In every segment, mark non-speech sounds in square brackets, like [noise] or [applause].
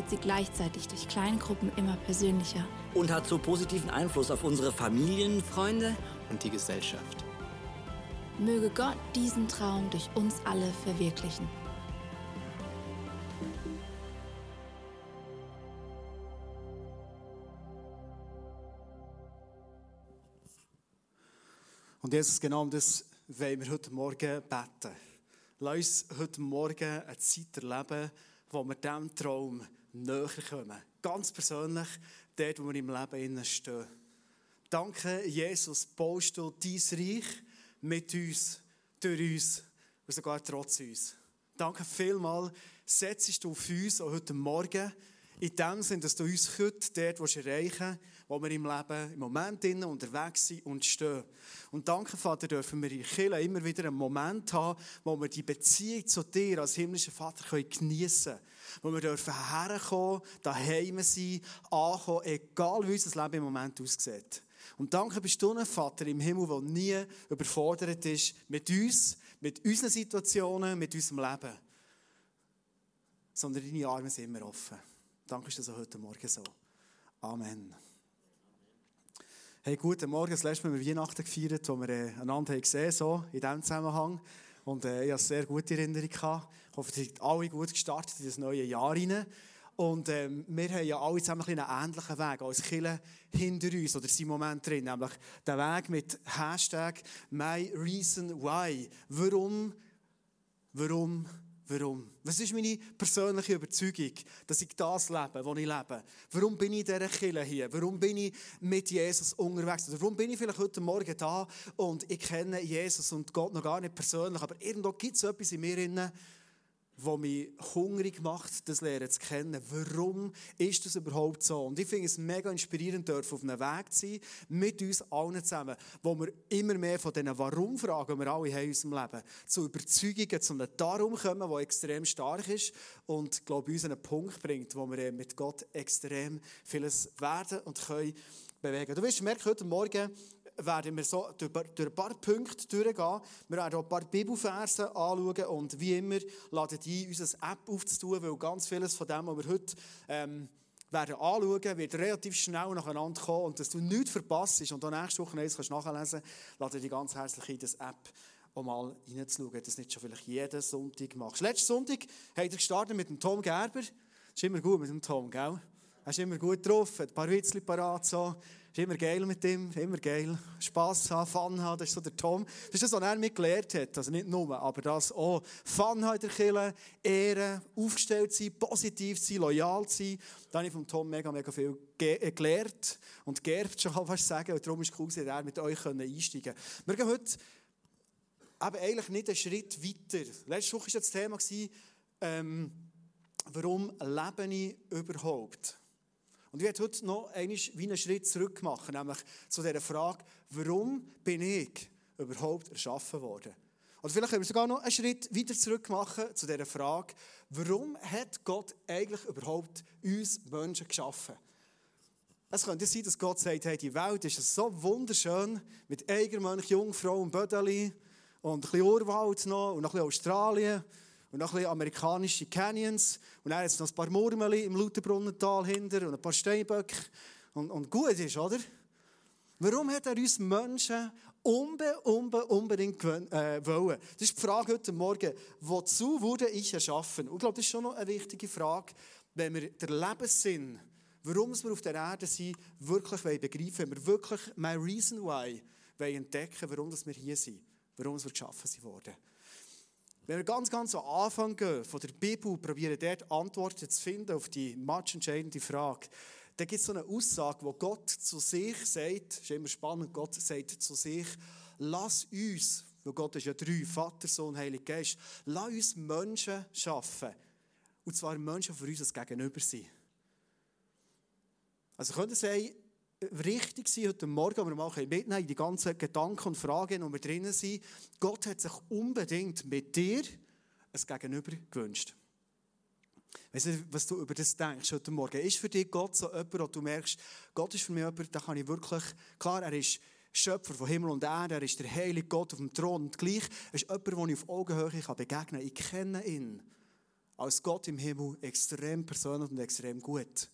wird sie gleichzeitig durch Kleingruppen immer persönlicher. und hat so positiven Einfluss auf unsere Familien. Freunde, und die Gesellschaft. Möge Gott diesen Traum durch uns alle verwirklichen. Und Jesus, genau um das wollen wir heute Morgen beten. Lass uns heute Morgen eine Zeit erleben, wo wir diesem Traum näher kommen. Ganz persönlich, dort, wo wir im Leben stehen. Danke, Jesus, baust du dein Reich mit uns, durch uns und sogar trotz uns. Danke vielmals, setzt du auf uns auch heute Morgen in dem Sinn, dass du uns heute dort willst erreichen wo wir im Leben im Moment innen unterwegs sind und stehen. Und danke, Vater, dürfen wir in Kirche immer wieder einen Moment haben, wo wir die Beziehung zu dir als himmlischer Vater geniessen können. Wo wir dürfen herkommen, daheim sein, ankommen, egal wie unser Leben im Moment aussieht. Und danke bist du ein Vater im Himmel, der nie überfordert ist mit uns, mit unseren Situationen, mit unserem Leben. Sondern deine Arme sind immer offen. Danke, ist das auch heute Morgen so. Amen. Hey, guten Morgen. Das letzte Mal haben wir Weihnachten gefeiert, wo wir äh, einander haben gesehen so in diesem Zusammenhang. Und äh, ich hatte sehr gute Erinnerungen. gehabt. Ich hoffe, ihr seid alle gut gestartet in das neue Jahr hinein. Und ähm, wir haben ja alle zusammen einen ähnlichen Weg als Kille hinter uns oder sind im Moment drin. Nämlich der Weg mit Hashtag My Reason Why. Warum, warum, warum? Was ist meine persönliche Überzeugung, dass ich das lebe, was ich lebe? Warum bin ich in dieser Kille hier? Warum bin ich mit Jesus unterwegs? Oder warum bin ich vielleicht heute Morgen da und ich kenne Jesus und Gott noch gar nicht persönlich, aber irgendwo gibt es etwas in mir was mich hungrig macht, das Lernen zu kennen. Warum ist das überhaupt so? Und ich finde es mega inspirierend, auf einem Weg zu sein, mit uns allen zusammen, wo wir immer mehr von diesen Warum-Fragen, die wir alle haben in unserem Leben, zu Überzeugungen, zu einem Darum kommen, der extrem stark ist und, glaube ich, uns einen Punkt bringt, wo wir mit Gott extrem vieles werden und können bewegen. Du wirst merken, heute Morgen werden wir so durch durch ein paar Punkte durchgehen. Wir werden auch ein paar Bibelverse anschauen und wie immer laden die unsere App aufzutun, weil ganz vieles von dem, was wir heute ähm, werden anschauen, wird relativ schnell nacheinander kommen und dass du nichts verpasst und auch nächste Woche eins nachlesen kannst, lade dich ganz herzlich in das App um mal reinzuschauen, dass du nicht schon vielleicht jeden Sonntag machst. Letzten Sonntag haben wir gestartet mit dem Tom Gerber. Das ist immer gut mit dem Tom, gell? Er ist immer gut drauf, hat ein paar Witzchen parat, so. Ist immer geil mit ihm, immer geil. Spass haben, Fun haben, das ist so der Tom. Das ist das, was er mir gelehrt hat. Also nicht nur, aber das auch. Fun haben in der Kirche, Ehren, aufgestellt sein, positiv sein, loyal sein. Da habe ich von Tom mega, mega viel ge äh, gelernt und geerbt, schon kann fast sagen. Und darum ist es cool, dass er mit euch einsteigen konnte. Wir gehen heute eben eigentlich nicht einen Schritt weiter. Letzte Woche war das Thema, ähm, warum lebe ich überhaupt? Und ich werde heute noch einmal wie einen Schritt zurück machen, nämlich zu dieser Frage, warum bin ich überhaupt erschaffen worden? Oder vielleicht können wir sogar noch einen Schritt weiter zurück machen zu dieser Frage, warum hat Gott eigentlich überhaupt uns Menschen geschaffen? Es könnte sein, dass Gott sagt, hey, die Welt ist so wunderschön, mit Eigermönch, Jungfrau und Bödeli und ein bisschen Urwald noch und noch ein bisschen Australien und noch ein bisschen amerikanische Canyons und dann jetzt noch ein paar Murmeli im Lauterbrunnental hinter und ein paar Steinböcke und, und gut ist, oder? Warum hat er uns Menschen unbe, unbe, unbedingt äh, wollen? Das ist die Frage heute Morgen. Wozu wurde ich erschaffen? Und ich glaube, das ist schon noch eine wichtige Frage, wenn wir den Lebenssinn, warum wir auf der Erde sind, wirklich begreifen wenn wir wirklich my reason why entdecken warum wir hier sind, warum wir geschaffen wurden. Wenn wir ganz, ganz am Anfang gehen von der Bibel probieren dort Antworten zu finden auf die match entscheidende Frage, dann gibt es so eine Aussage, wo Gott zu sich sagt, ist immer spannend, Gott sagt zu sich, lass uns, weil Gott ist ja drei, Vater, Sohn, Heilig Geist, lass uns Menschen schaffen. Und zwar Menschen für uns das Gegenüber sein. Also könnte es richtig sein, heute Morgen, wir mal mitnehmen, die ganzen Gedanken und Fragen, die wir drinnen sind. Gott hat sich unbedingt mit dir ein Gegenüber gewünscht. Weißt du, was du über das denkst heute Morgen? Ist für dich Gott so jemand, wo du merkst, Gott ist für mich jemand, da kann ich wirklich, klar, er ist Schöpfer von Himmel und Erde, er ist der heilige Gott auf dem Thron und gleich ist jemand, den ich auf Augenhöhe begegnen kann. Ich kenne ihn als Gott im Himmel extrem persönlich und extrem gut.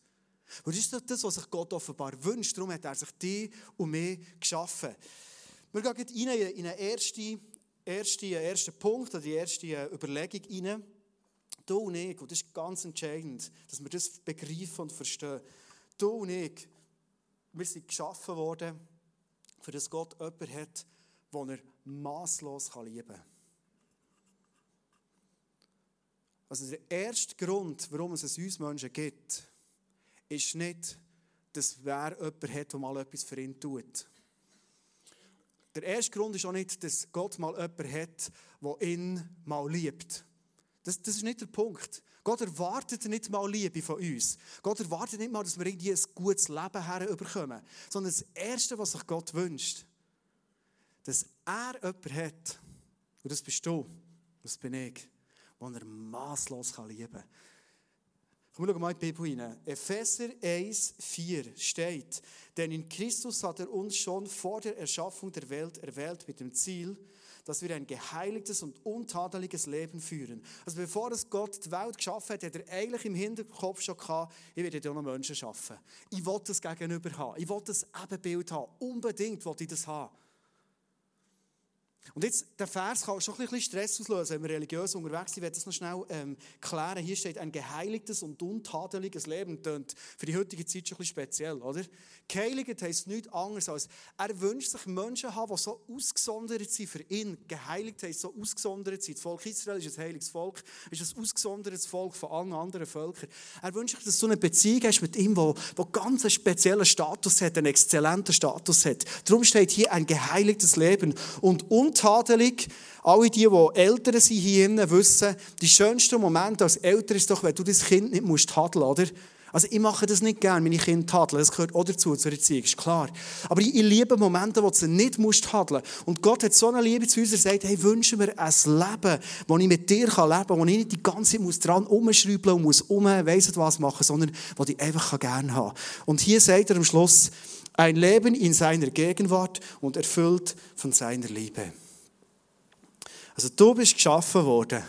Und das ist das, was sich Gott offenbar wünscht. Darum hat er sich die und mich geschaffen. Wir gehen rein in einen ersten, ersten, ersten Punkt, oder die erste Überlegung rein. Du und ich, und das ist ganz entscheidend, dass wir das begreifen und verstehen. Du und ich, wir sind geschaffen worden, für das Gott jemanden hat, den er maßlos lieben kann. Also der erste Grund, warum es uns Menschen gibt, ist nicht, dass wer jemanden hat, der mal etwas für ihn tut. Der erste Grund ist auch nicht, dass Gott mal jemanden hat, der ihn mal liebt. Das, das ist nicht der Punkt. Gott erwartet nicht mal Liebe von uns. Gott erwartet nicht mal, dass wir irgendwie ein gutes Leben herüberkommen. Sondern das Erste, was sich Gott wünscht, dass er jemanden hat, und das bist du, das bin ich, den er maßlos lieben kann. Komm, schau mal in die Bibel rein. Epheser 1, 4 steht, denn in Christus hat er uns schon vor der Erschaffung der Welt erwählt mit dem Ziel, dass wir ein geheiligtes und untadeliges Leben führen. Also bevor es Gott die Welt geschaffen hat, hat er eigentlich im Hinterkopf schon gehabt, ich werde ja noch Menschen schaffen. Ich will das Gegenüber haben. Ich will das Ebenbild haben. Unbedingt will ich das haben. Und jetzt, der Vers kann schon ein bisschen Stress auslösen, wenn wir religiös unterwegs sind. Ich werde das noch schnell ähm, klären. Hier steht, ein geheiligtes und untadeliges Leben. Tönt für die heutige Zeit schon ein bisschen speziell, oder? Geheiligt heisst nichts anderes als, er wünscht sich Menschen haben, die so ausgesondert sind für ihn. Geheiligt heisst so ausgesondert sein. Das Volk Israel ist ein heiliges Volk, ist ein ausgesondertes Volk von allen anderen Völkern. Er wünscht sich, dass du eine Beziehung hast mit ihm, wo, wo ganz einen speziellen Status hat, einen exzellenten Status hat. Darum steht hier ein geheiligtes Leben und untadelig. Alle die, die Eltern sind hier wissen, die schönsten Momente als Eltern ist doch, wenn du das Kind nicht musst tadeln, oder? Also ich mache das nicht gerne, meine Kinder tadeln. Das gehört auch dazu, zur Erziehung, ist klar. Aber ich, liebe Momente, wo du sie nicht musst tadeln Und Gott hat so eine Liebe zu uns, er sagt, hey, wünsche mir ein Leben, wo ich mit dir leben kann, wo ich nicht die ganze Zeit muss dran umschrauben und muss um, weiss was machen, sondern wo ich einfach gerne haben kann. Und hier sagt er am Schluss, ein Leben in seiner Gegenwart und erfüllt von seiner Liebe. Also du bist geschaffen worden,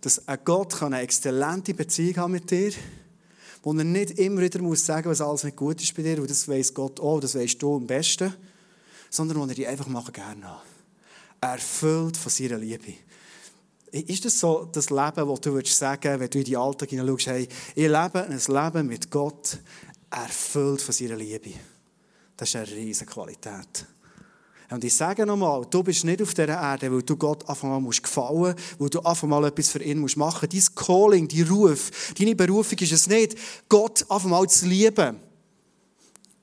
dass ein Gott eine exzellente Beziehung haben mit dir wo er nicht immer wieder muss sagen was alles nicht gut ist bei dir, weil das weiß Gott auch, das weißt du am besten, sondern wo er dich einfach machen gerne hat. Erfüllt von seiner Liebe. Ist das so das Leben, das du würdest sagen, wenn du in die Alltag hineinschaust, hey, ich lebe ein Leben mit Gott, erfüllt von seiner Liebe. Das ist eine riesige Qualität. Und ich sage nochmal, du bist nicht auf dieser Erde, weil du Gott einfach mal musst gefallen weil du einfach mal etwas für ihn musst machen musst. Dein Calling, dein Ruf, deine Berufung ist es nicht, Gott einfach mal zu lieben.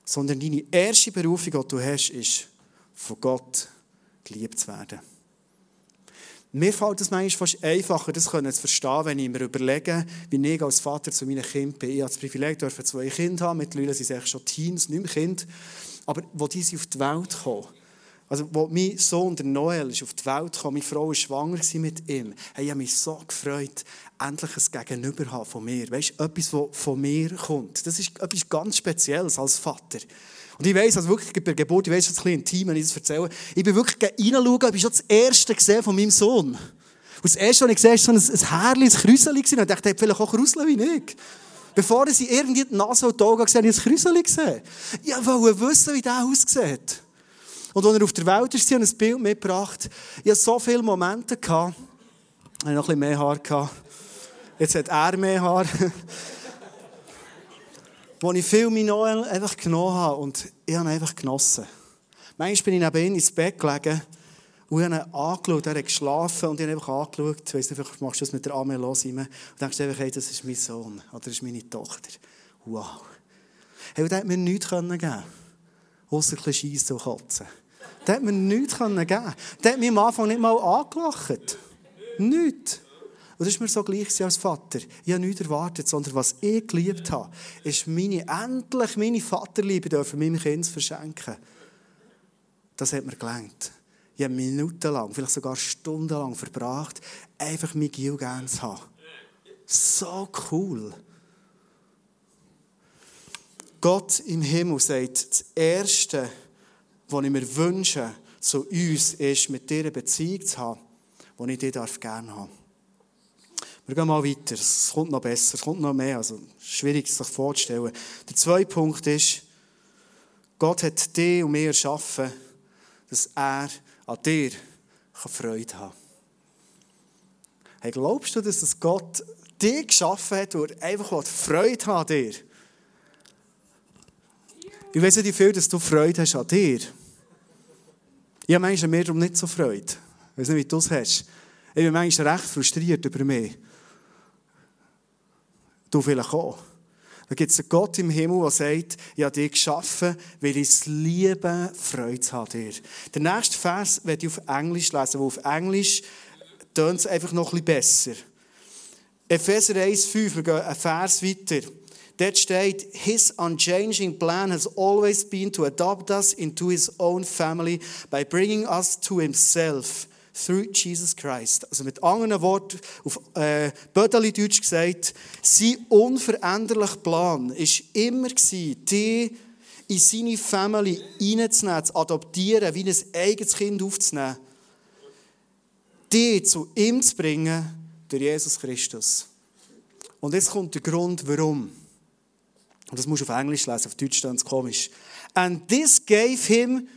Sondern deine erste Berufung, die du hast, ist, von Gott geliebt zu werden. Mir fällt es manchmal fast einfacher, das zu verstehen, wenn ich mir überlege, wie ich als Vater zu meinen Kindern bin. Ich habe das Privileg, zwei Kinder haben. Mittlerweile sind sie schon Teens, nicht mehr Kinder. Aber wo die auf die Welt kommen, also wo mein Sohn, der Noel, ist auf die Welt kam, meine Frau war schwanger mit ihm, hey, ich habe mich so gefreut, endlich ein Gegenüber haben von mir. Weißt du, etwas, das von mir kommt. Das ist etwas ganz Spezielles als Vater. Und ich weiss, also wirklich bei der Geburt, ich weiss, es ist ein bisschen intim, wenn ich das erzähle, ich bin wirklich reinschauen, ich schon das Erste gesehen von meinem Sohn. Und das Erste, was ich gesehen habe, war so ein, ein ein Krüseli. Und ich dachte, er vielleicht auch Krüsel wie ich. Bevor sie irgendwie die Nase und die Augen gesehen habe, ich ein Krüseli gesehen. Ich wollte wissen, wie der aussieht. Und als er auf der Welt ist, haben ein Bild mitgebracht. Ich hatte so viele Momente. Ich hatte noch ein mehr Haar. Jetzt hat er mehr Haar. [laughs] wo ich viel mein Noel einfach genommen habe und ich habe ihn einfach genossen. Manchmal bin ich neben ihm ins Bett gelegen und ich habe ihn angeschaut, er hat geschlafen und ich habe einfach angeschaut, ich weiss nicht, machst du das mit der Arme los und denkst einfach, hey, das ist mein Sohn oder das ist meine Tochter. Wow. Hey, und der hat mir nichts geben können, außer ein bisschen Scheiss und Kotzen. Der hat mir nichts geben. Der hat mich am Anfang nicht mal angelacht. Nichts. Und das ist mir so gleich als Vater. Ich habe nichts erwartet, sondern was ich geliebt habe, ist meine, endlich meine Vaterliebe dürfen meinem Kind verschenken. Das hat mir gelangt. Ich habe minutenlang, vielleicht sogar stundenlang verbracht, einfach mein Gil gern zu haben. So cool. Gott im Himmel sagt, das Erste, was ich mir wünsche, zu uns, ist, mit dir eine Beziehung zu haben, die ich dir gerne haben darf. Wir gehen mal weiter. Es kommt noch besser, es kommt noch mehr. Also, schwierig sich vorzustellen. Der zweite Punkt ist, Gott hat dich und mir erschaffen, dass er an dir Freude haben kann. Hey, glaubst du, dass Gott dich geschaffen hat und einfach Freude hat an dir? Ich weiß nicht, wie viel dass du Freude hast an dir. Ich habe manchmal mehr darum nicht so Freude. Ich weiß nicht, wie du es hast. Ich bin manchmal recht frustriert über mich. Du vielleicht auch. Da gibt es einen Gott im Himmel, der sagt, ich habe dich geschaffen, weil ich es liebe, Freude zu haben. Der nächste Vers werde ich auf Englisch lesen, weil auf Englisch tönt es einfach noch ein bisschen besser. Epheser 1,5, wir gehen einen Vers weiter. Dort steht, His unchanging plan has always been to adopt us into His own family by bringing us to Himself through Jesus Christ. Also mit anderen Worten, auf äh, Bödeli-Deutsch gesagt, sein unveränderlicher Plan war immer, die in seine Family reinzunehmen, zu adoptieren, wie ein eigenes Kind aufzunehmen. Die zu ihm zu bringen durch Jesus Christus. Und jetzt kommt der Grund, warum. Und das musst du auf Englisch lesen, auf Deutsch es komisch. And this gave him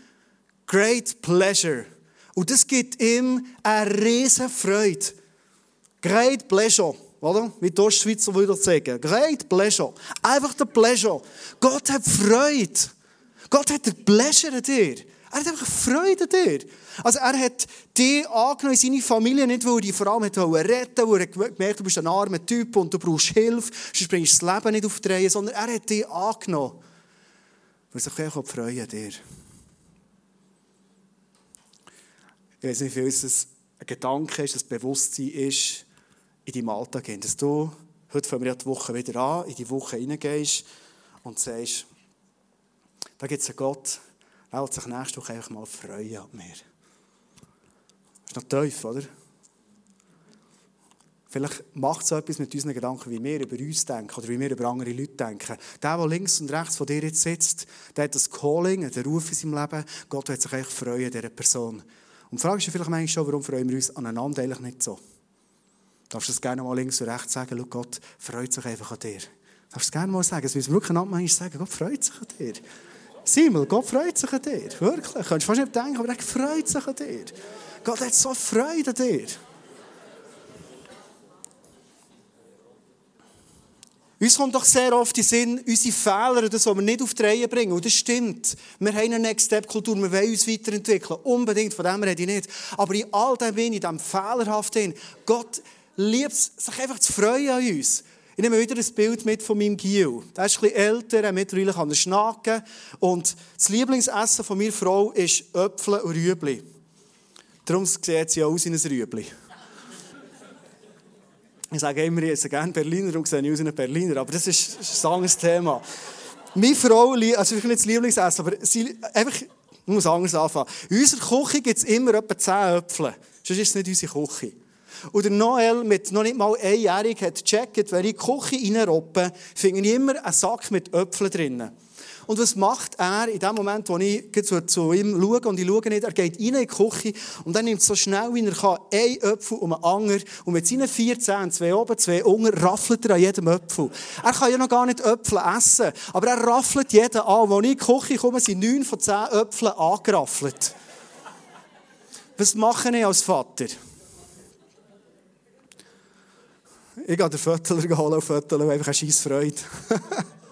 great pleasure. Und das gibt ihm eine riesige Freude. Great pleasure. Oder? Wie die Ostschweizer würde sagen. Great pleasure. Einfach der Pleasure. Gott hat Freude. Gott hat der Pleasure an dir. Er hat einfach Freude an dir. Also er hat dich angenommen in seine Familie, nicht weil er dich vor allem retten wollte, weil er gemerkt du bist ein armer Typ und du brauchst Hilfe, sonst bringst du das Leben nicht auf die Reihe, sondern er hat dich angenommen. Weil er sich freuen an dir. Ich weiß nicht, wie es ein Gedanke ist, ein Bewusstsein ist in deinem Alltag. Dass du, heute fangen wir die Woche wieder an, in die Woche hineingehst und sagst, da gibt es einen Gott, der sich nächste Woche einfach mal freuen an mir. Das ist noch tief, oder? Vielleicht macht es etwas mit unseren Gedanken, wie wir über uns denken oder wie wir über andere Leute denken. Der, der links und rechts von dir jetzt sitzt, der hat das Calling, den Ruf in seinem Leben. Gott wird sich eigentlich freuen, dieser Person. Und die Frage ist vielleicht manchmal schon, warum freuen wir uns aneinander eigentlich nicht so? Darfst du das gerne mal links und rechts sagen? Schau, Gott freut sich einfach an dir. Darfst du es gerne mal sagen? Es müssen wirklich manchmal sagen, Gott freut sich an dir. Simon, Gott freut sich an dir. Wirklich. Du kannst fast nicht denken, aber er freut sich an dir. Gott hat so Freude an dir. Uns kommt doch sehr oft in Sinn, unsere Fehler, das, was wir nicht auf die Reihe bringen. Und das stimmt. Wir haben eine Next-Step-Kultur, wir wollen uns weiterentwickeln. Unbedingt, von dem rede ich nicht. Aber in all dem bin, in diesem Fehlerhaften, Gott liebt es, sich einfach zu freuen an uns. Ich nehme wieder ein Bild mit von meinem Gil. Der ist bisschen älter, er mittlerweile kann er schnacken. Und das Lieblingsessen von meiner Frau ist Äpfel und Rüebli. Darum sieht sie aus wie ein Rüebli. Ich sage immer, ich esse gerne Berliner und sehe aus wie ein Berliner, aber das ist, ein anderes Thema. Meine Frau, also ich will nicht das Lieblingsessen, aber sie, einfach, Ich muss anders anfangen. In unserer Küche gibt es immer etwa 10 Äpfel. Sonst ist es nicht unsere Küche. Und der Noel mit noch nicht mal einjährig hat gecheckt, wenn ich die Küche reinroppe, finde ich immer einen Sack mit Äpfeln drinnen. Und was macht er in dem Moment, wo ich zu, zu ihm schaue und ich schaue nicht, er geht rein in die Küche und dann nimmt so schnell, wie er kann, einen Apfel um einen anderen und mit seinen vier Zähnen, zwei oben, zwei unten, raffelt er an jedem Apfel. Er kann ja noch gar nicht Äpfel essen, aber er raffelt jeden an. Als ich in die Küche komme, sind neun von zehn Äpfeln angeraffelt. Was mache ich als Vater? Ich gehe den Fötteler holen und Fötteler einfach eine scheisse Freude. [laughs]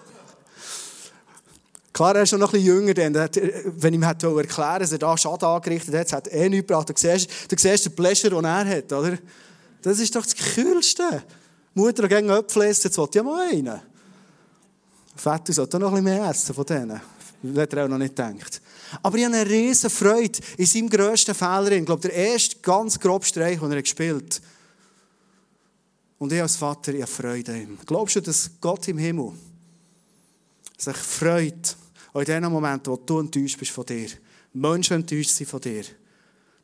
Klar, er ist noch ein bisschen jünger, denn wenn ich ihm hätte erklären dass er da Schaden angerichtet hat, hat er nichts gebracht. Du siehst, du siehst den Pleasure, den er hat, oder? Das ist doch das Kühlste. Mutter gegen Äpfel essen, jetzt will ja mal einen. Vater sollte noch ein bisschen mehr essen von denen. Das hat er auch noch nicht gedacht. Aber ich habe eine riesen Freude in seinem grössten Fehler. Ich glaube, der erste ganz grobe Streich, den er gespielt hat. Und ich als Vater, ich habe Freude an ihm. Glaubst du, dass Gott im Himmel sich freut, auch in den Momenten, wo du enttäuscht bist von dir, Menschen enttäuscht sind von dir,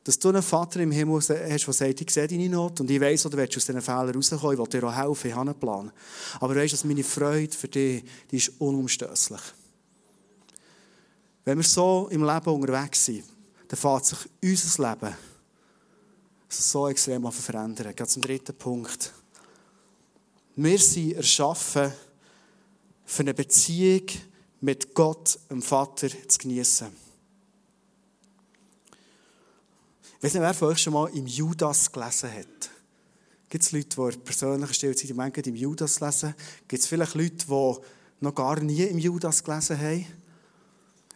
dass du einen Vater im Himmel hast, der sagt, ich sehe deine Not und ich weiss, du willst aus diesen Fehlern rauskommen, ich will dir auch helfen, ich habe einen Plan. Aber weißt du, dass meine Freude für dich, die ist unumstößlich. Wenn wir so im Leben unterwegs sind, dann fängt sich unser Leben so extrem an verändern. Geht zum dritten Punkt. Wir sind erschaffen, für eine Beziehung mit Gott, dem Vater, zu genießen. Ich weiß nicht, wer von euch schon mal im Judas gelesen hat. Gibt es Leute, die persönlich stille Zeit im im Judas lesen? Gibt es vielleicht Leute, die noch gar nie im Judas gelesen haben?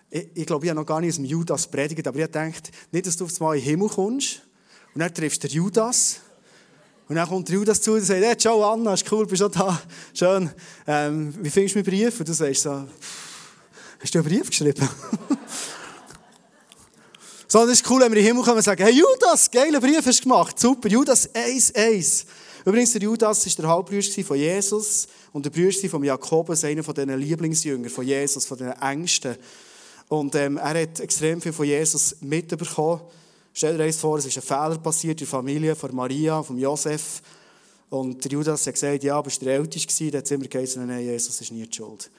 Ich, ich glaube, ich habe noch gar nicht aus dem Judas predigt, aber ich denke, nicht, dass du auf mal in den Himmel kommst und dann triffst du Judas und dann kommt der Judas zu und sagt, hey, ciao Anna, ist cool, bist du da? Schön. Ähm, wie findest du meinen Brief? Und du sagst so, hast du einen Brief geschrieben? [laughs] so, das ist cool, wenn wir in den Himmel kommen und sagen, hey Judas, geiler Brief hast du gemacht, super, Judas 1, 1. Übrigens, der Judas war der Halbbruder von Jesus und der Bruder von Jakobus, einer von diesen Lieblingsjüngern von Jesus, von den Ängsten. Und ähm, er hat extrem viel von Jesus mitbekommen. Stell dir vor, es ist ein Fehler passiert in der Familie von Maria, von Josef. Und der Judas hat gesagt, ja, aber du der Älteste Dann hat immer gesagt, nein, Jesus ist nie die schuld.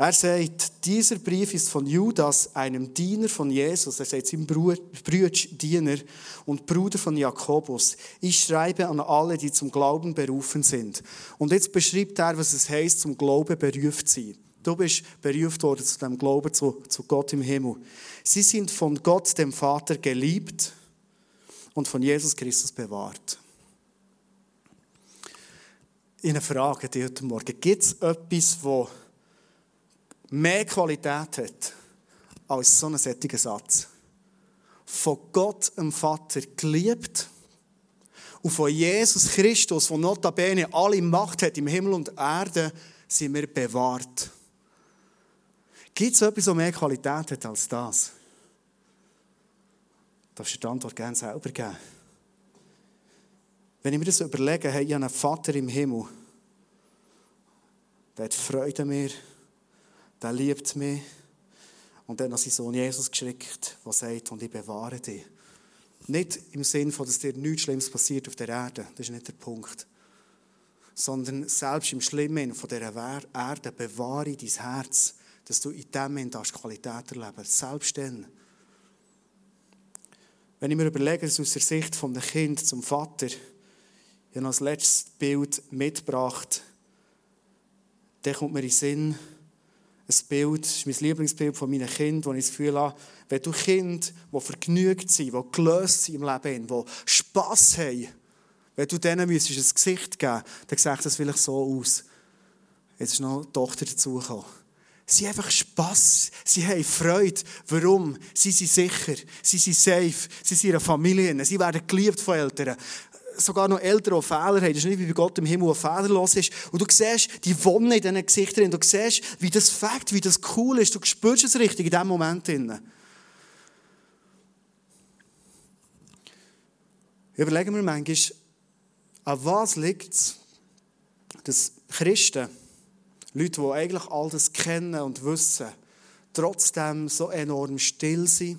Er sagt, dieser Brief ist von Judas, einem Diener von Jesus. Er sagt seinem Bruder, Diener und Bruder von Jakobus. Ich schreibe an alle, die zum Glauben berufen sind. Und jetzt beschreibt er, was es heißt, zum Glauben berufen zu sein. Du bist berufen worden zu dem Glauben zu, zu Gott im Himmel. Sie sind von Gott, dem Vater, geliebt und von Jesus Christus bewahrt. Eine Frage die heute Morgen. Gibt es etwas, das mehr Qualität hat als so ein sättiger Satz? Von Gott, dem Vater, geliebt und von Jesus Christus, der notabene alle Macht hat im Himmel und Erde, sind wir bewahrt. Gibt es etwas, das mehr Qualität hat als das? Darfst du die Antwort gerne selber geben? Wenn ich mir das überlege, hey, ich habe einen Vater im Himmel, der hat Freude an mir, der liebt mich und dann hat sein Sohn Jesus geschickt, der sagt, und ich bewahre dich. Nicht im Sinne von, dass dir nichts Schlimmes passiert auf der Erde, das ist nicht der Punkt. Sondern selbst im Schlimmen von dieser Erde bewahre dein Herz dass du in diesem Moment Qualität erleben Selbst dann. Wenn ich mir überlege, dass aus der Sicht von dem Kind zum Vater, ich habe als letztes Bild mitgebracht, dann kommt mir in den Sinn, ein Bild, das ist mein Lieblingsbild von meinen Kindern, wo ich das Gefühl habe, wenn du Kinder, die vergnügt sind, die gelöst sind im Leben, die Spass haben, wenn du denen ein Gesicht geben dann sieht das vielleicht so aus. Jetzt ist noch eine Tochter dazugekommen. Sie haben einfach Spass. Sie haben Freude. Warum? Sie sind sicher. Sie sind safe. Sie sind ihre Familie. Sie werden geliebt von Eltern. Sogar noch Eltern, die Fehler haben. Das ist nicht wie bei Gott im Himmel, der fehlerlos ist. Und du siehst die Wonne in diesen Gesichtern. Du siehst, wie das Fakt, wie das cool ist. Du spürst es richtig in diesem Moment. Überlegen wir manchmal, an was liegt es, dass Christen Leute, die eigentlich all das kennen und wissen, trotzdem so enorm still sein,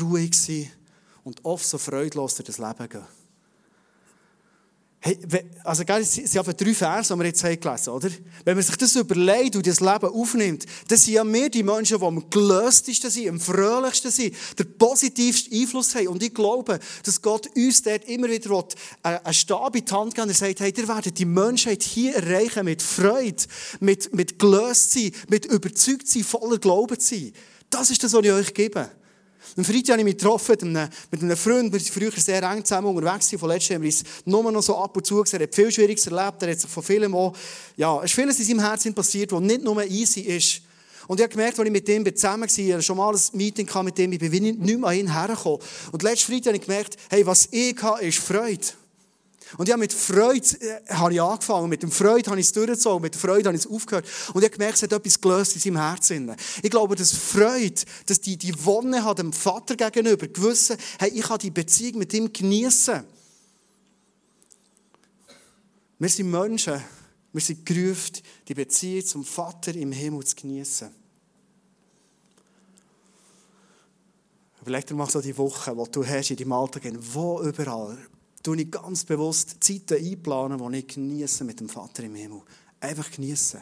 ruhig sein und oft so freudlos durch das Leben gehen. Hey, also, gell, es sind drei Verse, die wir jetzt haben gelesen oder? Wenn man sich das überlegt und das Leben aufnimmt, dann sind ja wir die Menschen, die am gelöstesten sind, am fröhlichsten sind, den positivsten Einfluss haben. Und ich glaube, dass Gott uns dort immer wieder einen Stab in die Hand geben und sagt, hey, ihr werdet die Menschheit hier erreichen mit Freude, mit, mit gelöst sein, mit überzeugt sein, voller Glauben sein. Das ist das, was ich euch gebe. Am Freitag habe ich mich getroffen mit einem, mit einem Freund. Wir waren früher sehr eng zusammen unterwegs. Von letztem haben wir uns nur noch so ab und zu gesehen. Er hat viel Schwieriges erlebt. Er hat sich von vielem auch, ja, es ist vieles in seinem Herzen passiert, was nicht nur easy ist. Und ich habe gemerkt, als ich mit ihm zusammen war, schon mal ein Meeting mit ihm, ich bin nicht mehr an ihn hergekommen. Und letzten Freitag habe ich gemerkt, hey, was ich habe, ist Freude. Und ja, mit Freude äh, habe ich angefangen. Mit Freude habe ich es durchgezogen. Mit Freude habe ich es aufgehört. Und ich habe gemerkt, es hat etwas gelöst in seinem Herzen. Ich glaube, dass Freude, dass die, die Wonne hat dem Vater gegenüber gewissen, hey, ich kann die Beziehung mit ihm genießen. Wir sind Menschen. Wir sind gerufen, die Beziehung zum Vater im Himmel zu genießen. Dir mal so die Woche, die du hast in deinem Alltag, wo überall tue ich ganz bewusst Zeiten einplanen, die ich genieße mit dem Vater im Himmel. Einfach genießen.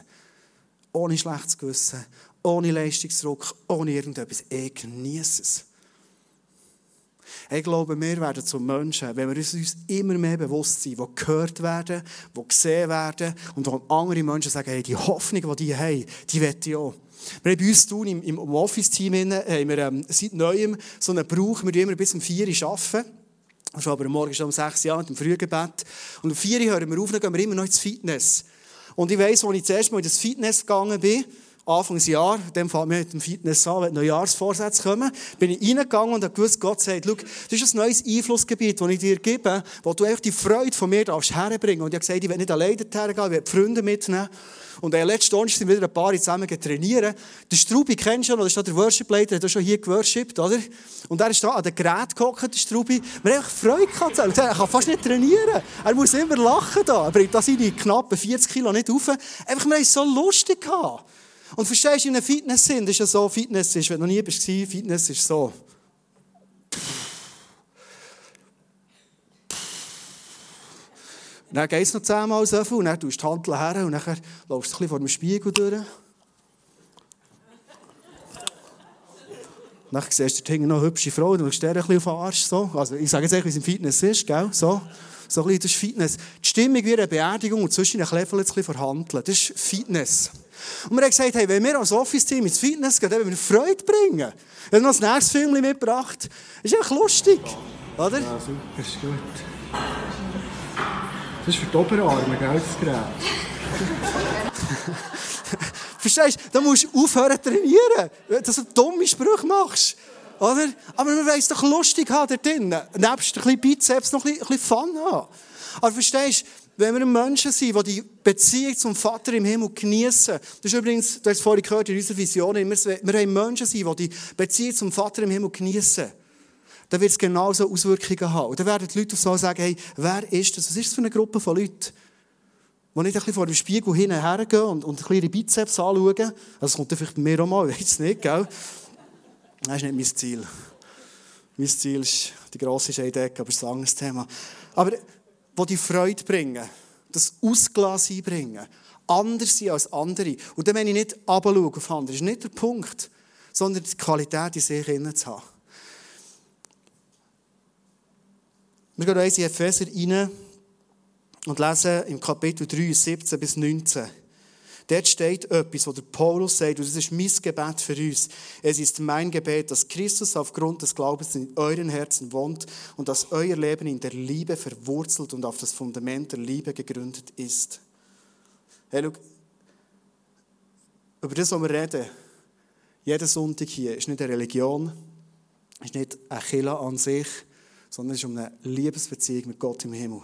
Ohne schlechtes Gewissen, ohne Leistungsdruck, ohne irgendetwas. Ich genieße es. Ich glaube, wir werden zu Menschen, wenn wir uns immer mehr bewusst sind, die gehört werden, die gesehen werden und wo andere Menschen sagen, hey, die Hoffnung, die die haben, die will ich auch. Wir haben bei uns tun, im, im Office-Team haben wir ähm, seit Neuem so einen Brauch, wir immer bis um 4 Uhr arbeiten. Also aber morgen schon um 6 Uhr mit dem Frühgebet. Und um 4 Uhr hören wir auf, dann gehen wir immer noch ins Fitness. Und ich weiss, als ich zuerst mal in das Fitness gegangen bin, Anfangsjahr, dem fängt mir mit dem Fitness an, wenn Neujahrsvorsätze kommen, bin ich reingegangen und habe gewusst, Gott sagt, schau, das ist ein neues Einflussgebiet, das ich dir gebe, wo du einfach die Freude von mir darfst herbringen. Und ich habe gesagt, ich will nicht alleine dorthin gehen, ich will Freunde mitnehmen. Und äh, letzten Donnerstag sind wieder ein paar zusammen trainieren. Der Strubi kennst du schon, oder ist der Worship Leader, der schon hier geworshipped, oder? Und er ist da an den Gerät gehockt, der Strubi. Wir haben Freude gehabt. Er kann fast nicht trainieren. Er muss immer lachen da. Er bringt da seine knappen 40 Kilo nicht auf. Einfach, wir haben es so lustig gehabt. Und verstehst du, in einem Fitness-Sinn ist ja so, Fitness ist, wenn du noch nie bist, Fitness ist so. dann geht es noch zehnmal so viel und dann tust du die Handel her und dann läufst du ein vor dem Spiegel durch. Dann siehst du hinten noch hübsche Frau, dann schaust du ein bisschen auf den Arsch. So. Also, ich sage jetzt nicht, wie es im Fitness ist, gell? So. So ein bisschen, das ist Fitness. Die Stimmung wie eine Beerdigung und zwischen den bisschen verhandeln. Das ist Fitness. Und wir haben gesagt, hey, wenn wir als Office-Team ins Fitness gehen, dann wollen wir Freude bringen. Wir haben noch das nächste Film mitgebracht. Das ist einfach lustig. Oder? Ja, super, ist gut. Das ist für die Oberarme, gell, das Gerät. [laughs] Verstehst du? Da musst du aufhören zu trainieren, dass du dumme Sprüche machst. Oder? Aber man weiss doch lustig haben dort drin. Nebst ein bisschen Bizeps noch ein bisschen Fun haben. Aber verstehst du, wenn wir Menschen sind, die die Beziehung zum Vater im Himmel genießen, das ist übrigens, du hast es vorhin gehört in unserer Vision, wir, wir haben Menschen die die Beziehung zum Vater im Himmel genießen dann wird es genauso Auswirkungen haben. Und dann werden die Leute so sagen, hey, wer ist das? Was ist das für eine Gruppe von Leuten? Die nicht ein bisschen vor dem Spiegel hin und her gehen und, und ein bisschen ihre Bizeps anschauen. Also, das kommt dann vielleicht bei mir auch mal, ich weiß es nicht, gell? Das ist nicht mein Ziel. Mein Ziel ist die grosse Scheidecke, aber das ist ein anderes Thema. Aber die die Freude bringen, das Ausglas einbringen, anders sein als andere. Und dann, wenn ich nicht runterschaue auf andere, ist nicht der Punkt, sondern die Qualität in sich zu haben. Wir gehen in Epheser rein und lesen im Kapitel 3, 17 bis 19. Dort steht etwas, wo der Paulus sagt, und das ist mein Gebet für uns. Es ist mein Gebet, dass Christus aufgrund des Glaubens in euren Herzen wohnt und dass euer Leben in der Liebe verwurzelt und auf das Fundament der Liebe gegründet ist. Hey, schau, über das, was wir reden, jeden Sonntag hier, ist nicht eine Religion, ist nicht eine Kille an sich, sondern es ist um eine Liebesbeziehung mit Gott im Himmel.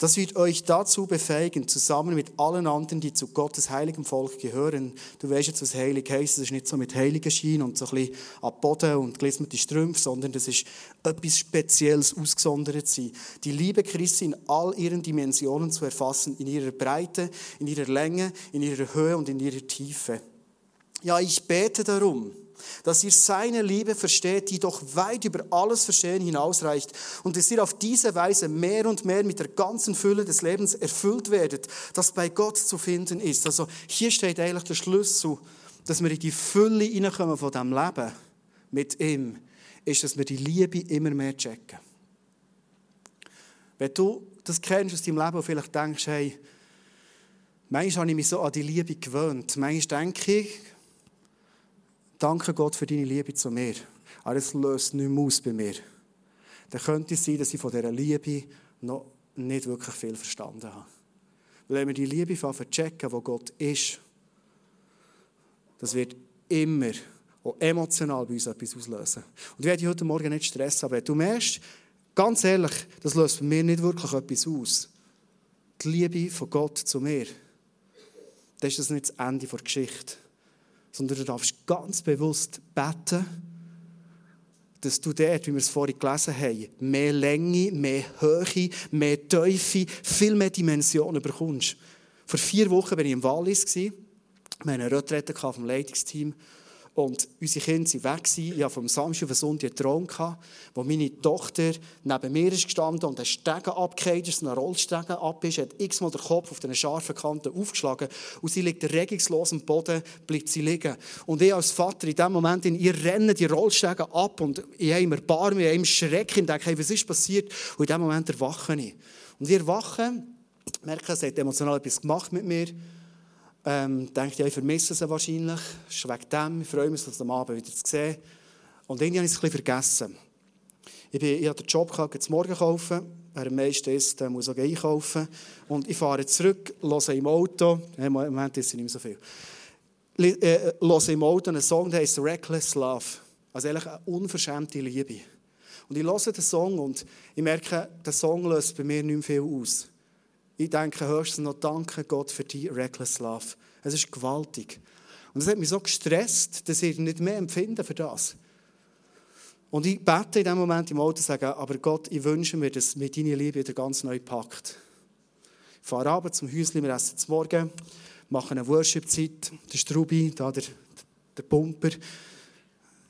Das wird euch dazu befähigen, zusammen mit allen anderen, die zu Gottes heiligem Volk gehören. Du weißt jetzt, was heilig heisst. Es ist nicht so mit heiligen Schein und so ein bisschen ab Boden und gelismete Strümpfe, sondern das ist etwas Spezielles, ausgesondert sein. Die Liebe Christi in all ihren Dimensionen zu erfassen, in ihrer Breite, in ihrer Länge, in ihrer Höhe und in ihrer Tiefe. Ja, ich bete darum, dass ihr seine Liebe versteht, die doch weit über alles Verstehen hinausreicht und dass ihr auf diese Weise mehr und mehr mit der ganzen Fülle des Lebens erfüllt werdet, das bei Gott zu finden ist. Also hier steht eigentlich der Schlüssel, dass wir in die Fülle hineinkommen von diesem Leben mit ihm, ist, dass wir die Liebe immer mehr checken. Wenn du das kennst aus deinem Leben und vielleicht denkst, hey, manchmal habe ich mich so an die Liebe gewöhnt. Manchmal denke ich, danke Gott für deine Liebe zu mir. Aber es löst nicht mehr aus bei mir. Dann könnte es sein, dass ich von dieser Liebe noch nicht wirklich viel verstanden habe. Weil wenn wir die Liebe checken, wo Gott ist, das wird immer auch emotional bei uns etwas auslösen. Und ich werde dich heute Morgen nicht stressen, aber du merkst, ganz ehrlich, das löst bei mir nicht wirklich etwas aus. Die Liebe von Gott zu mir, das ist das nicht das Ende der Geschichte. Sondern du darfst ganz bewusst beten, dass du dort, wie wir es vorhin gelesen haben, mehr Länge, mehr Höhe, mehr Teufel, viel mehr Dimensionen bekommst. Vor vier Wochen war ich im Wallis. Wir hatten eine Retrette vom Leitungsteam. Und unsere Kinder waren weg. Ich hatte vom Samstag auf den Sonntag einen Traum, wo meine Tochter neben mir ist gestanden und ein Stegen abgekehrt ist, ein Rollstegen ab ist, hat x-mal den Kopf auf den scharfen Kanten aufgeschlagen und sie liegt regungslos am Boden, bleibt sie liegen. Und ich als Vater in dem Moment, in ihr rennen die Rollstegen ab und ich habe immer Barme, ich habe Schrecken und denke, hey, was ist passiert? Und in dem Moment erwache ich. Und ich erwache, merke, es hat emotional etwas gemacht mit mir ähm, denke ich, ich vermisse sie wahrscheinlich. Ist wegen dem. Ich freue mich, das am Abend wieder zu sehen. Und irgendwie habe ich es ein bisschen vergessen. Ich, bin, ich hatte den Job gehabt, zum Morgen kaufen. Wer am meisten ist, der muss auch einkaufen. Und ich fahre zurück, höre im Auto, im Moment ist es nicht mehr so viel, äh, höre im Auto einen Song, der heißt Reckless Love. Also eigentlich eine unverschämte Liebe. Und ich höre den Song und ich merke, der Song löst bei mir nicht mehr viel aus. Ich denke höchstens noch, danke Gott für die Reckless Love. Es ist gewaltig. Und es hat mich so gestresst, dass ich nicht mehr empfinde für das. Und ich bete in dem Moment im Auto sage, aber Gott, ich wünsche mir, dass mir deine Liebe wieder ganz neu packt. Ich fahre abends zum Häuschen, wir essen zum Morgen, machen eine Worship-Zeit. Der Strubi, da der, der Pumper,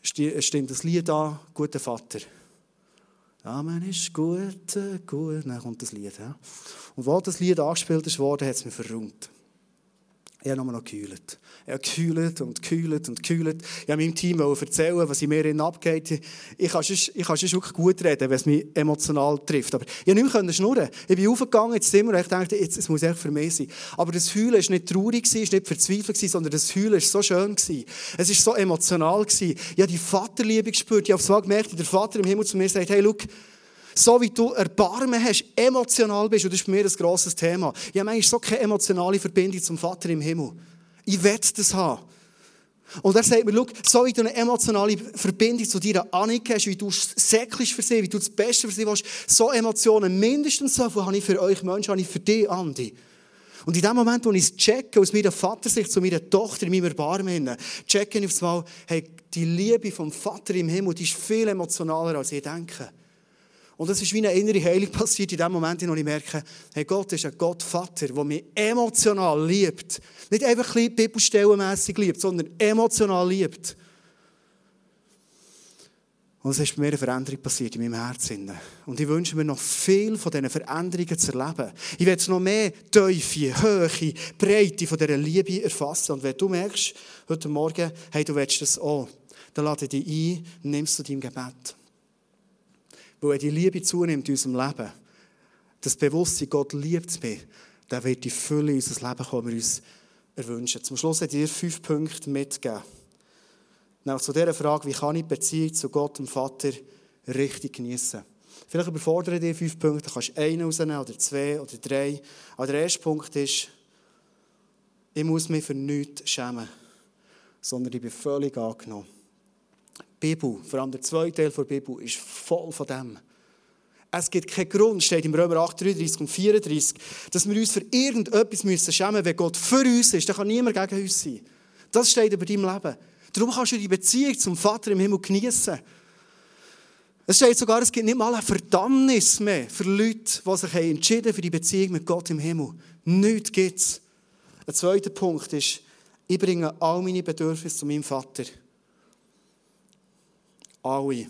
stimmt das Lied an, guter Vater. Amen ist gut, gut. Dann kommt das Lied. Ja. Und als das Lied angespielt wurde, hat es mich verrummt. Ich habe nur noch gekühlt. Ich habe gekühlt und gekühlt und gekühlt. Ich habe meinem Team erzählen, was in mir abgeht. Ich kann sonst wirklich gut reden, wenn es mich emotional trifft. Aber ich konnte nicht mehr schnurren. Ich bin aufgegangen ins Zimmer und ich dachte, jetzt, es muss echt für mich sein. Aber das Heulen war nicht traurig, es war nicht verzweifelt, sondern das Heulen war so schön. Es war so emotional. Ich habe die Vaterliebe gespürt. Ich habe so gemerkt, der Vater im Himmel zu mir sagt, hey, schau, so wie du Erbarmen hast, emotional bist, und das ist für mich ein grosses Thema. Ich habe eigentlich so keine emotionale Verbindung zum Vater im Himmel. Ich will das haben. Und er sagt mir, schau, so wie du eine emotionale Verbindung zu dir Annika hast, wie du säcklich für sie, wie du das Beste für sie willst, so Emotionen, mindestens so viel habe ich für euch Menschen, habe ich für dich, Andi. Und in dem Moment, wo ich es checke, aus meiner Vatersicht zu meiner Tochter in meinem Erbarmen, checke ich aufs Mal, hey, die Liebe vom Vater im Himmel, die ist viel emotionaler, als ich denke. Und es ist wie eine innere Heilung [laughs] passiert in dem Moment, wo ich merke, hey, Gott ist ein Gott Vater, der mich emotional liebt. Nicht einfach ein bibelstellenmässig liebt, sondern emotional liebt. Und es ist bei mir eine Veränderung passiert in meinem Herzen. Und ich wünsche mir noch viel von diesen Veränderungen zu erleben. Ich will noch mehr Teufel, Höhe, Breite von dieser Liebe erfassen. Und wenn du merkst, heute Morgen, hey, du willst das auch, dann lade dich ein, nimmst du dein Gebet. Weil wenn die Liebe zunimmt in unserem Leben, das Bewusstsein, Gott liebt mich, dann wird die Fülle in unser Leben kommen, wir uns erwünschen. Zum Schluss hat ich dir fünf Punkte mitgegeben. Nach zu dieser Frage, wie kann ich die Beziehung zu Gott, dem Vater, richtig genießen? Vielleicht überfordere ich dir fünf Punkte, du kannst einen rausnehmen oder zwei oder drei. Aber der erste Punkt ist, ich muss mich für nichts schämen, sondern ich bin völlig angenommen. Bibel, vor allem der zweite Teil der Bibel, ist voll von dem. Es gibt keinen Grund, steht im Römer 8, 33 und 34, dass wir uns für irgendetwas schämen müssen. Wenn Gott für uns ist, dann kann niemand gegen uns sein. Das steht über deinem Leben. Darum kannst du die Beziehung zum Vater im Himmel genießen. Es steht sogar, es gibt nicht mal eine Verdammnis mehr für Leute, die sich entschieden haben für die Beziehung mit Gott im Himmel. Nichts gibt es. Ein zweiter Punkt ist, Ich bringe all meine Bedürfnisse zu meinem Vater. Alle.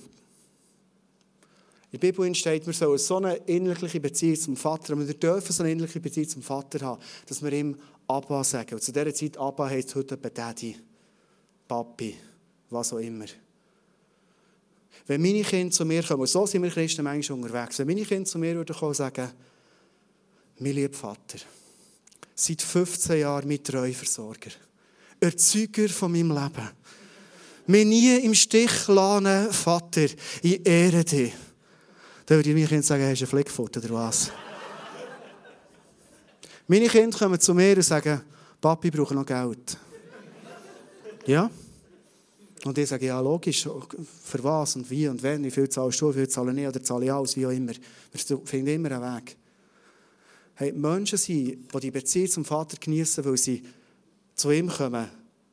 In der Bibel steht, wir sollen so eine innerliche Beziehung zum Vater haben. Wir dürfen so eine innerliche Beziehung zum Vater haben, dass wir ihm Abba sagen. Und zu dieser Zeit Abba heisst heute Daddy, Papi, was auch immer. Wenn meine Kinder zu mir kommen, so sind wir Christen manchmal unterwegs, wenn meine Kinder zu mir würden kommen und sagen, mein lieber Vater, seit 15 Jahren mein Treuversorger, Erzeuger von meinem Leben, mir nie im Stich lassen, Vater, ich ehre dich. Dann würde ich meinen Kindern sagen, hast du einen Flickfoot oder was? Meine Kinder kommen zu mir und sagen, Papi, brauche noch Geld. Ja? Und ich sage, ja, logisch, für was und wie und wenn, wie viel zahlst du, wie viel zahle ich oder zahle ich alles, wie auch immer. Wir finden immer einen Weg. Hey, Menschen sind, die die Beziehung zum Vater genießen, weil sie zu ihm kommen,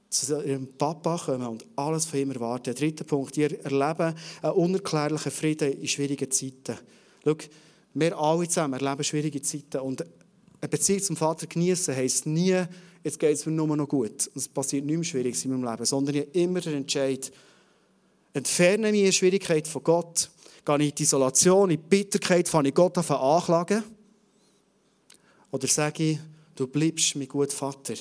zu ihrem Papa kommen und alles von ihm erwarten. Der dritte Punkt, ihr erleben einen unerklärlichen Frieden in schwierigen Zeiten. Schau, wir alle zusammen erleben schwierige Zeiten und eine Beziehung zum Vater genießen heisst nie, jetzt geht es mir nur noch gut. Und es passiert nichts Schwieriges in meinem Leben, sondern ich immer den Entscheid, entferne mich in Schwierigkeit von Gott, gehe ich in die Isolation, in die Bitterkeit, fange ich Gott an anklagen. Oder sage ich, du bleibst mein guter Vater.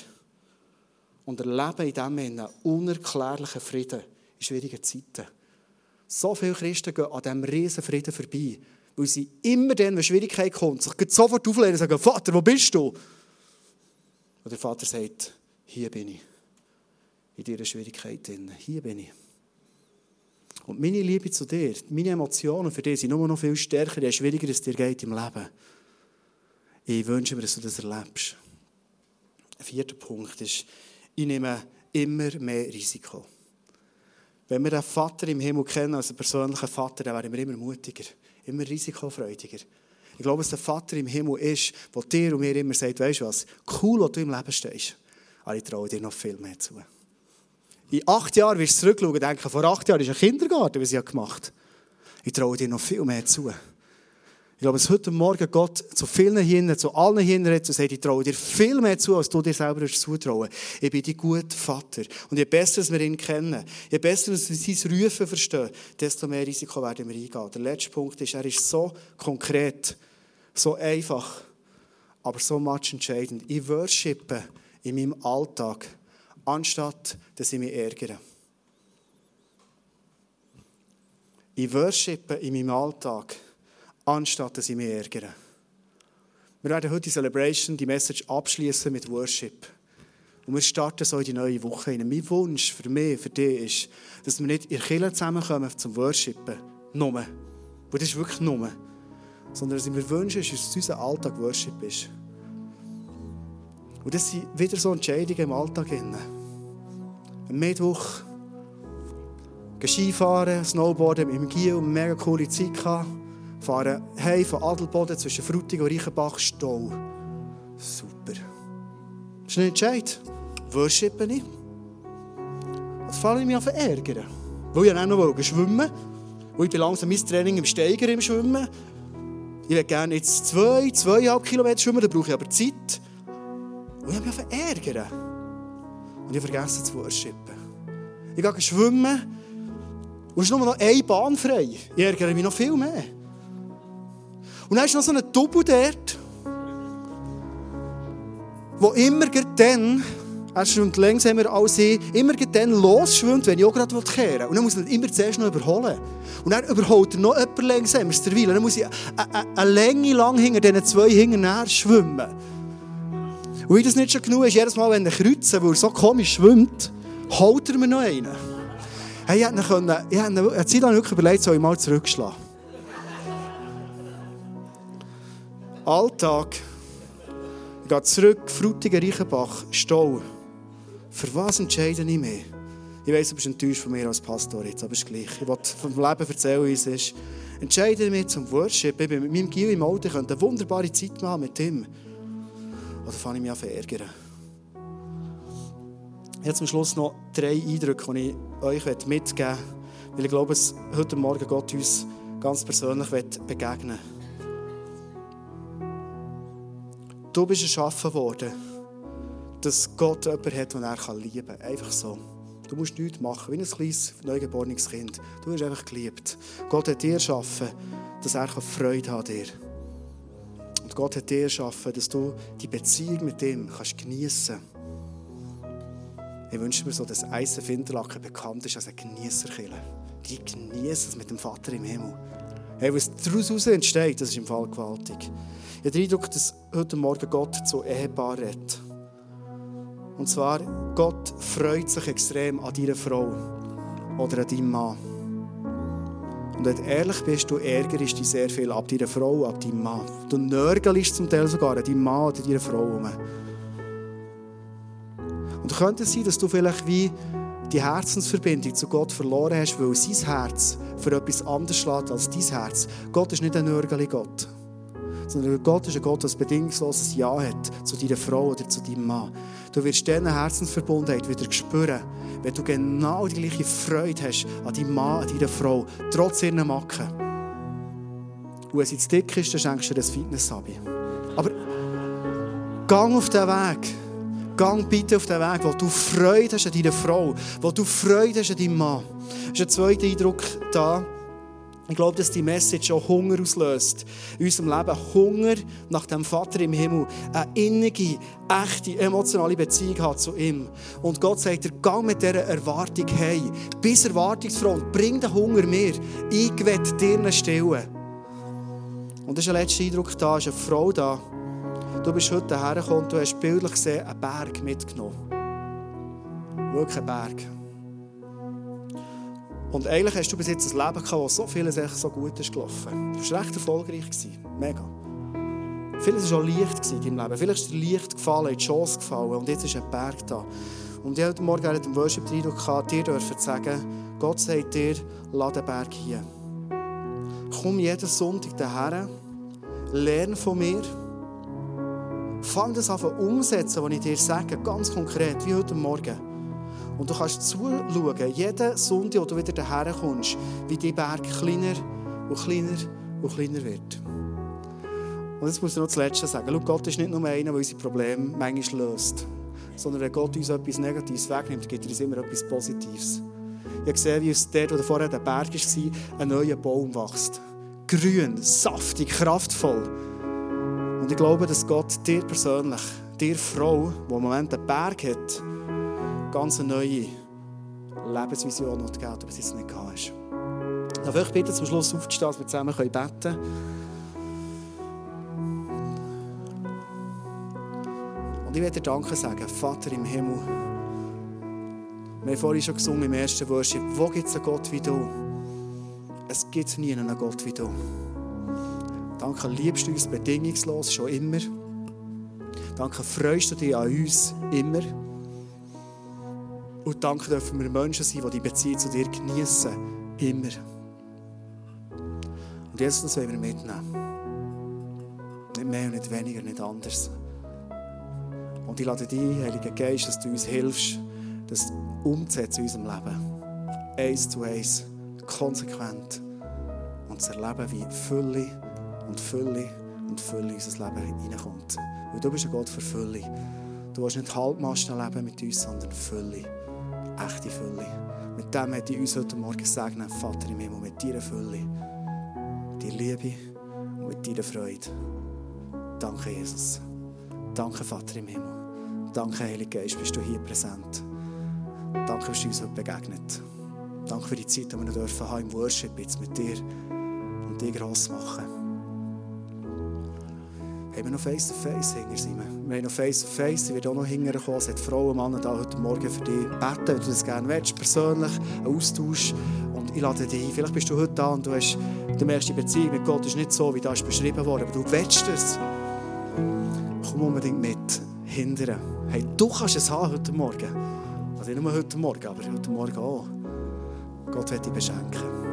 Und erlebe in Moment einen unerklärlichen Frieden in schwierigen Zeiten. So viele Christen gehen an diesem riesen Frieden vorbei, weil sie immer dann, wenn Schwierigkeit kommt, sich sofort auflehnen und sagen, Vater, wo bist du? Und der Vater sagt, hier bin ich. In dieser Schwierigkeit drin. Hier bin ich. Und meine Liebe zu dir, meine Emotionen für dich sind nur noch viel stärker, je schwieriger es dir geht im Leben. Ich wünsche mir, dass du das erlebst. Ein vierter Punkt ist, ich nehme immer mehr Risiko. Wenn wir den Vater im Himmel kennen, als einen persönlichen Vater, dann werden wir immer mutiger, immer risikofreudiger. Ich glaube, dass der Vater im Himmel ist, der dir und mir immer sagt, weißt du was, cool, wo du im Leben stehst. Aber ich traue dir noch viel mehr zu. In acht Jahren wirst du zurückschauen und denken, vor acht Jahren ist ein Kindergarten, was ich gemacht habe. Ich traue dir noch viel mehr zu. Ich glaube, dass heute Morgen Gott zu vielen Hindern, zu allen Hindern redet und sagt, ich traue dir viel mehr zu, als du dir selber zutrauen Ich bin dein guter Vater. Und je besser wir ihn kennen, je besser wir sein Rufen verstehen, desto mehr Risiko werden wir eingehen. Der letzte Punkt ist, er ist so konkret, so einfach, aber so much entscheidend. Ich worshipe in meinem Alltag, anstatt dass ich mich ärgere. Ich worshipe in meinem Alltag, anstatt dass ich mich ärgere. Wir werden heute die Celebration, die Message abschließen mit Worship. Und wir starten so in die neue Woche hinein. Mein Wunsch für mich, für dich ist, dass wir nicht in Kirche zusammenkommen zum Worshipen. Nur. Weil das ist wirklich nur. Sondern dass wir wünschen, dass unser Alltag Worship ist. Und das sind wieder so Entscheidungen im Alltag. Am Mittwoch Skifahren, Snowboarden mit dem eine mega coole Zeit gehabt fahren heim von Adelboden zwischen Frutigen und Reichenbach Stau. Super. Das ist ein Entscheid. Worshipen ich. Jetzt fange ich mich an zu ärgern. Weil ich auch noch schwimmen Weil ich bin langsam mein Training im Steiger im Schwimmen. Ich will gerne jetzt zwei, zweieinhalb Kilometer schwimmen, dann brauche ich aber Zeit. Und ich habe mich an ärgern. Und ich vergesse zu worshipen. Ich gehe schwimmen und es ist nur noch eine Bahn frei. Ich ärgere mich noch viel mehr. Und dann ist noch so ein Double dort, wo immer dann, er schwimmt langsamer als ich, immer dann losschwimmt, wenn ich auch gerade kehren will. Und dann muss ich immer zuerst noch überholen. Und dann überholt er noch jemand das derweil. Dann muss ich eine Länge lang hinter diesen zwei hinterher schwimmen. Und wie das nicht schon genug ist, jedes Mal, wenn er kreuzen, weil er so komisch schwimmt, holt er mir noch einen. Hey, ich hätte ihn, ich lang wirklich überlegt, soll ich mal zurückschlagen. Alltag. Ich gehe zurück, Frutigen, Reichenbach, Stau. Für was entscheide ich mich? Ich weiss, du bist enttäuscht von mir als Pastor jetzt, aber es ist gleich. Ich wollte vom Leben erzählen, wie es ist. Entscheide mich zum Worship. Ich bin mit meinem Gil im Auto, ich könnte eine wunderbare Zeit machen mit ihm. Oder fange ich mich an zu ärgern? Ich habe zum Schluss noch drei Eindrücke, die ich euch mitgeben möchte, weil ich glaube, dass heute Morgen Gott uns ganz persönlich begegnen will. Du bist erschaffen worden. dass Gott jemanden hat, den er lieben kann. Einfach so. Du musst nichts machen, wie ein kleines, neugeborenes Kind. Du wirst einfach geliebt. Gott hat dir erschaffen, dass er Freude an dir. Und Gott hat dir erschaffen, dass du die Beziehung mit ihm kannst geniessen kannst. Ich wünsche mir so, dass ISF Interlaken bekannt ist als ein Genießerkiller. Die genießen es mit dem Vater im Himmel. Hey, was daraus entsteht, das ist im Fall gewaltig. Ich habe den Eindruck, dass heute Morgen Gott zu Ehepaar redet. Und zwar, Gott freut sich extrem an deiner Frau oder an deinem Mann. Und wenn du ehrlich bist, du ärgerst dich sehr viel ab deiner Frau, ab deinem Mann. Du nörgelst zum Teil sogar an deinem Mann oder deiner Frau herum. Und könnte es sein, dass du vielleicht wie die Herzensverbindung zu Gott verloren hast, weil sein Herz für etwas anderes schlägt als dein Herz. Gott ist nicht ein nörgeli Gott. Sondern Gott ist ein Gott, der ein bedingungsloses Ja hat zu deiner Frau oder zu deinem Mann. Du wirst diese Herzensverbundenheit wieder spüren, wenn du genau die gleiche Freude hast an deinem Mann, an deiner Frau, trotz ihrer Macken. Und wenn sie zu dick ist, dann schenkst du dir das fitness -Abi. Aber gang auf den Weg. Gang bitte auf den Weg, wo du Freude hast an deiner Frau, wo du Freude hast an deinem Mann. Das ist ein zweiter Eindruck da. Ich glaube, dass die Message auch Hunger auslöst. In unserem Leben Hunger nach dem Vater im Himmel. Eine innige, echte, emotionale Beziehung hat zu ihm. Und Gott sagt dir, gang mit dieser Erwartung hey. Bis Erwartungsfront, bring den Hunger mir. Ich will dir stillen. Und das ist ein letzter Eindruck da, ist eine Frau da. Du bist heute hergekommen und du hast bildlich gesehen einen Berg mitgenommen. Wirklich einen Berg. Und eigentlich hast du bis jetzt ein Leben gehabt, wo so vieles echt so gut ist gelaufen. Du warst recht erfolgreich. Mega. Vieles war auch leicht in deinem Leben. Vielleicht ist dir leicht gefallen, in die Chance gefallen. Und jetzt ist ein Berg da. Und ich heute Morgen in dem Worship gehabt, dir dürfen sagen, Gott sagt dir, lass den Berg hier. Komm jeden Sonntag daher, lerne von mir. Fang das an umsetzen, was ich dir sage, ganz konkret, wie heute Morgen. Und du kannst zuschauen, jeden Sonntag, wo du wieder daher kommst, wie die Berg kleiner und kleiner und kleiner wird. Und jetzt muss ich noch das Letzte sagen. Schau, Gott ist nicht nur einer, der unsere Probleme manchmal löst, sondern wenn Gott uns etwas Negatives wegnimmt, gibt er uns immer etwas Positives. Ich gesehen, wie aus dort, wo vorher der Berg war, ein neuer Baum wächst. Grün, saftig, kraftvoll. Und ich glaube, dass Gott dir persönlich, dir Frau, die im Moment einen Berg hat, ganz eine neue Lebensvision noch gegeben, aber es jetzt nicht gehabt hast. Darf ich bitte zum Schluss aufzustehen, dass wir zusammen beten können? Und ich werde dir Danke sagen, Vater im Himmel. Wir haben vorhin schon gesungen im ersten Worship, wo gibt es einen Gott wie du? Es gibt nie einen Gott wie du. Danke, liebst du uns bedingungslos, schon immer. Danke, freust du dich an uns immer. Und danke dürfen wir Menschen sein, die die Beziehung zu dir genießen. Immer. Und Jesus, das wollen wir mitnehmen. Nicht mehr und nicht weniger, nicht anders. Und ich lade dich, Heiliger Geist, dass du uns hilfst, das umzusetzen in unserem Leben. Eins zu eins, konsequent. Und zu erleben, wie Fülle und Fülle und Fülle in unser Leben hineinkommt. Weil du bist ein Gott für Fülle. Du willst nicht Halbmasten leben mit uns, sondern Fülle echte Fülle. Mit dem hat ich uns heute Morgen segnen, Vater im Himmel, mit deiner Fülle, deiner Liebe und mit deiner Freude. Danke, Jesus. Danke, Vater im Himmel. Danke, Heiliger Geist, bist du hier präsent. Danke, dass du uns heute begegnet. Danke für die Zeit, die wir dürfen haben im Worship jetzt mit dir und dich gross machen haben wir noch Face-to-Face hinter. Wir haben noch Face-to-Face, ich werde auch noch hinterher kommen. Es hat Frauen und Männer da heute Morgen für dich beten, wenn du das gerne willst, persönlich, einen Austausch. Und ich lade dich ein. Vielleicht bist du heute da und du hast die erste Beziehung mit Gott ist nicht so, wie das beschrieben wurde, aber du willst es. Komm unbedingt mit, hindern. Hey, du kannst es haben heute Morgen. Also nicht nur heute Morgen, aber heute Morgen auch. Gott wird dich beschenken.